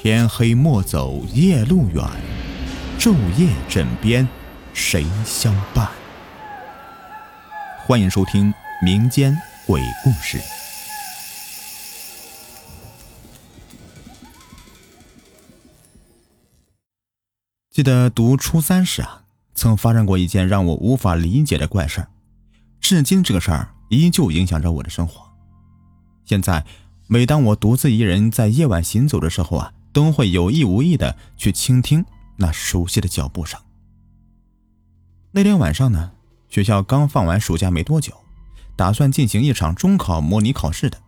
天黑莫走夜路远，昼夜枕边谁相伴？欢迎收听民间鬼故事。记得读初三时啊，曾发生过一件让我无法理解的怪事儿，至今这个事儿依旧影响着我的生活。现在，每当我独自一人在夜晚行走的时候啊。都会有意无意的去倾听那熟悉的脚步声。那天晚上呢，学校刚放完暑假没多久，打算进行一场中考模拟考试的，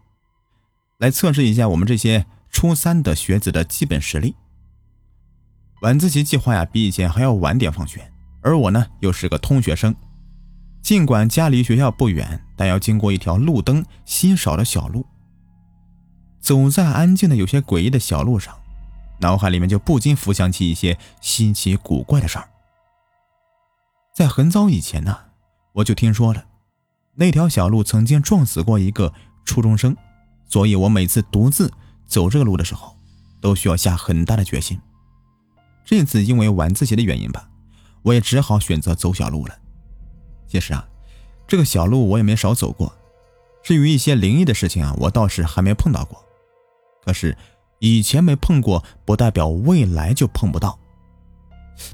来测试一下我们这些初三的学子的基本实力。晚自习计划呀，比以前还要晚点放学，而我呢又是个通学生，尽管家离学校不远，但要经过一条路灯稀少的小路，走在安静的有些诡异的小路上。脑海里面就不禁浮想起一些稀奇古怪的事儿。在很早以前呢，我就听说了，那条小路曾经撞死过一个初中生，所以我每次独自走这个路的时候，都需要下很大的决心。这次因为晚自习的原因吧，我也只好选择走小路了。其实啊，这个小路我也没少走过，至于一些灵异的事情啊，我倒是还没碰到过。可是。以前没碰过，不代表未来就碰不到。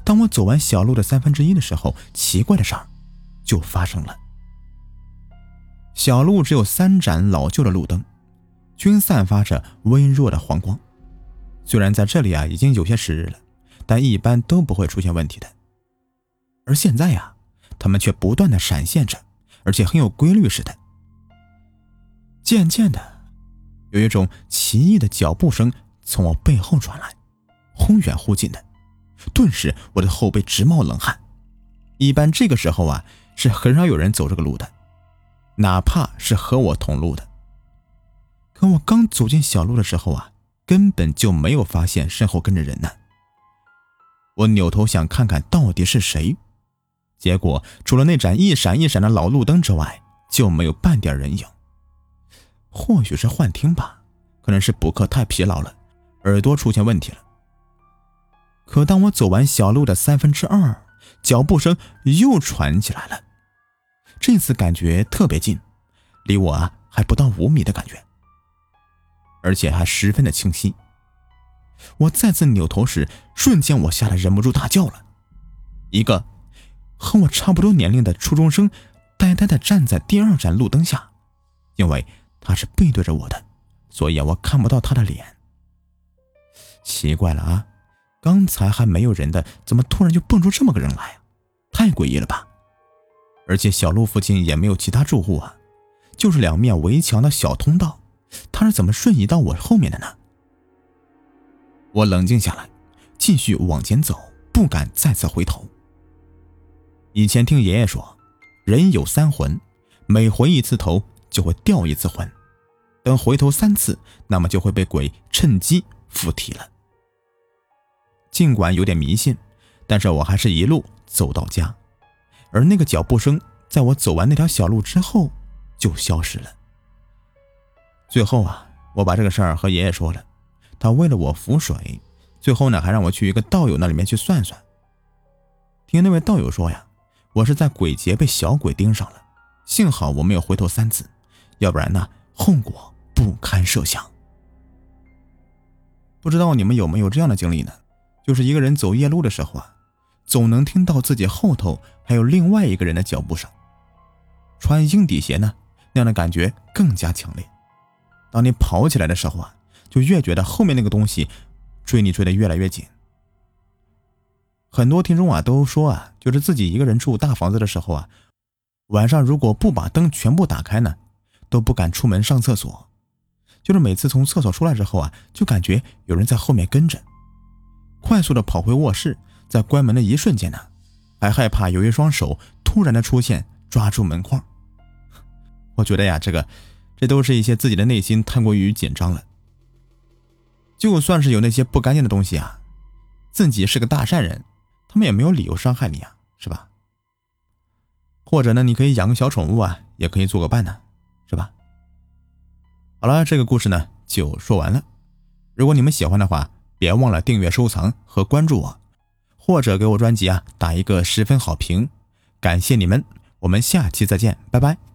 当我走完小路的三分之一的时候，奇怪的事儿就发生了。小路只有三盏老旧的路灯，均散发着微弱的黄光。虽然在这里啊已经有些时日了，但一般都不会出现问题的。而现在呀，它们却不断的闪现着，而且很有规律似的。渐渐的。有一种奇异的脚步声从我背后传来，忽远忽近的，顿时我的后背直冒冷汗。一般这个时候啊，是很少有人走这个路的，哪怕是和我同路的。可我刚走进小路的时候啊，根本就没有发现身后跟着人呢。我扭头想看看到底是谁，结果除了那盏一闪一闪的老路灯之外，就没有半点人影。或许是幻听吧，可能是补课太疲劳了，耳朵出现问题了。可当我走完小路的三分之二，脚步声又传起来了，这次感觉特别近，离我啊还不到五米的感觉，而且还十分的清晰。我再次扭头时，瞬间我吓得忍不住大叫了。一个和我差不多年龄的初中生，呆呆的站在第二盏路灯下，因为。他是背对着我的，所以，我看不到他的脸。奇怪了啊，刚才还没有人的，怎么突然就蹦出这么个人来啊？太诡异了吧！而且小路附近也没有其他住户啊，就是两面围墙的小通道，他是怎么瞬移到我后面的呢？我冷静下来，继续往前走，不敢再次回头。以前听爷爷说，人有三魂，每回一次头就会掉一次魂。等回头三次，那么就会被鬼趁机附体了。尽管有点迷信，但是我还是一路走到家，而那个脚步声在我走完那条小路之后就消失了。最后啊，我把这个事儿和爷爷说了，他为了我符水，最后呢还让我去一个道友那里面去算算。听那位道友说呀，我是在鬼节被小鬼盯上了，幸好我没有回头三次，要不然呢后果。不堪设想。不知道你们有没有这样的经历呢？就是一个人走夜路的时候啊，总能听到自己后头还有另外一个人的脚步声。穿硬底鞋呢，那样的感觉更加强烈。当你跑起来的时候啊，就越觉得后面那个东西追你追得越来越紧。很多听众啊都说啊，就是自己一个人住大房子的时候啊，晚上如果不把灯全部打开呢，都不敢出门上厕所。就是每次从厕所出来之后啊，就感觉有人在后面跟着，快速的跑回卧室，在关门的一瞬间呢，还害怕有一双手突然的出现抓住门框。我觉得呀，这个，这都是一些自己的内心太过于紧张了。就算是有那些不干净的东西啊，自己是个大善人，他们也没有理由伤害你啊，是吧？或者呢，你可以养个小宠物啊，也可以做个伴呢，是吧？好了，这个故事呢就说完了。如果你们喜欢的话，别忘了订阅、收藏和关注我，或者给我专辑啊打一个十分好评，感谢你们！我们下期再见，拜拜。